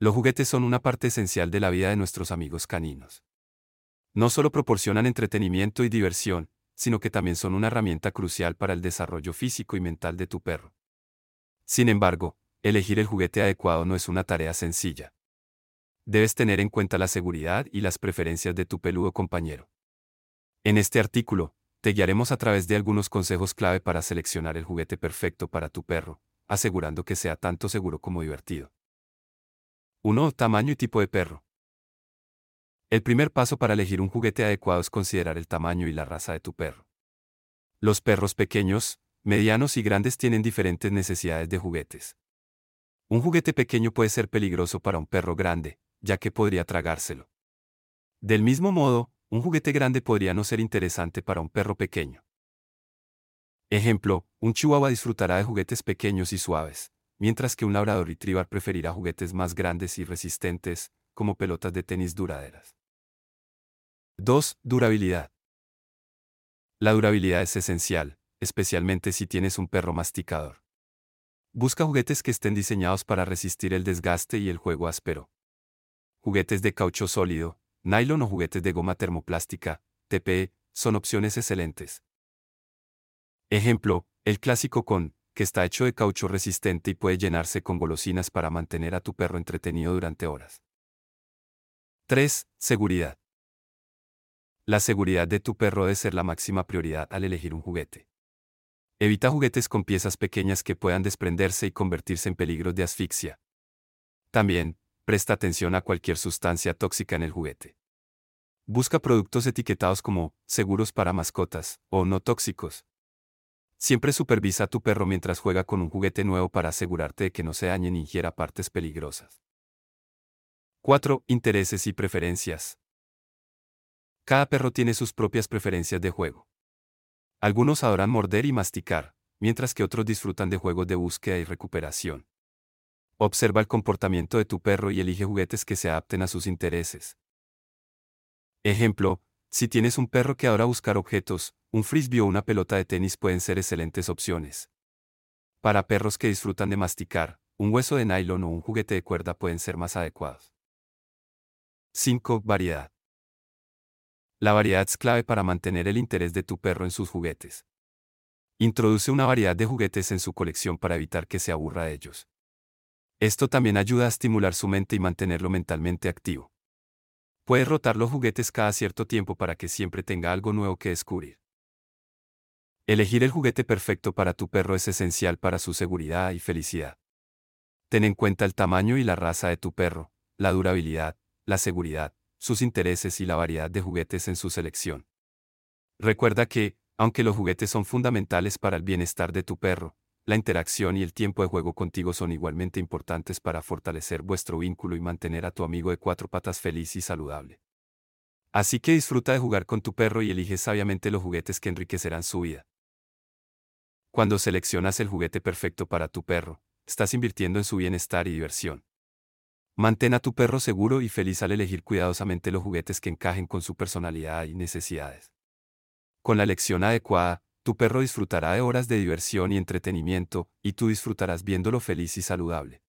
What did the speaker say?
Los juguetes son una parte esencial de la vida de nuestros amigos caninos. No solo proporcionan entretenimiento y diversión, sino que también son una herramienta crucial para el desarrollo físico y mental de tu perro. Sin embargo, elegir el juguete adecuado no es una tarea sencilla. Debes tener en cuenta la seguridad y las preferencias de tu peludo compañero. En este artículo, te guiaremos a través de algunos consejos clave para seleccionar el juguete perfecto para tu perro, asegurando que sea tanto seguro como divertido. 1. Tamaño y tipo de perro. El primer paso para elegir un juguete adecuado es considerar el tamaño y la raza de tu perro. Los perros pequeños, medianos y grandes tienen diferentes necesidades de juguetes. Un juguete pequeño puede ser peligroso para un perro grande, ya que podría tragárselo. Del mismo modo, un juguete grande podría no ser interesante para un perro pequeño. Ejemplo, un chihuahua disfrutará de juguetes pequeños y suaves, mientras que un labrador retriever preferirá juguetes más grandes y resistentes, como pelotas de tenis duraderas. 2. Durabilidad. La durabilidad es esencial, especialmente si tienes un perro masticador. Busca juguetes que estén diseñados para resistir el desgaste y el juego áspero. Juguetes de caucho sólido, nylon o juguetes de goma termoplástica, TPE, son opciones excelentes. Ejemplo, el clásico con, que está hecho de caucho resistente y puede llenarse con golosinas para mantener a tu perro entretenido durante horas. 3. Seguridad. La seguridad de tu perro debe ser la máxima prioridad al elegir un juguete. Evita juguetes con piezas pequeñas que puedan desprenderse y convertirse en peligros de asfixia. También, presta atención a cualquier sustancia tóxica en el juguete. Busca productos etiquetados como seguros para mascotas o no tóxicos. Siempre supervisa a tu perro mientras juega con un juguete nuevo para asegurarte de que no se dañe ni ingiera partes peligrosas. 4. Intereses y preferencias. Cada perro tiene sus propias preferencias de juego. Algunos adoran morder y masticar, mientras que otros disfrutan de juegos de búsqueda y recuperación. Observa el comportamiento de tu perro y elige juguetes que se adapten a sus intereses. Ejemplo, si tienes un perro que adora buscar objetos, un frisbee o una pelota de tenis pueden ser excelentes opciones. Para perros que disfrutan de masticar, un hueso de nylon o un juguete de cuerda pueden ser más adecuados. 5. Variedad. La variedad es clave para mantener el interés de tu perro en sus juguetes. Introduce una variedad de juguetes en su colección para evitar que se aburra de ellos. Esto también ayuda a estimular su mente y mantenerlo mentalmente activo. Puedes rotar los juguetes cada cierto tiempo para que siempre tenga algo nuevo que descubrir. Elegir el juguete perfecto para tu perro es esencial para su seguridad y felicidad. Ten en cuenta el tamaño y la raza de tu perro, la durabilidad, la seguridad, sus intereses y la variedad de juguetes en su selección. Recuerda que, aunque los juguetes son fundamentales para el bienestar de tu perro, la interacción y el tiempo de juego contigo son igualmente importantes para fortalecer vuestro vínculo y mantener a tu amigo de cuatro patas feliz y saludable. Así que disfruta de jugar con tu perro y elige sabiamente los juguetes que enriquecerán su vida. Cuando seleccionas el juguete perfecto para tu perro, estás invirtiendo en su bienestar y diversión. Mantén a tu perro seguro y feliz al elegir cuidadosamente los juguetes que encajen con su personalidad y necesidades. Con la elección adecuada, tu perro disfrutará de horas de diversión y entretenimiento, y tú disfrutarás viéndolo feliz y saludable.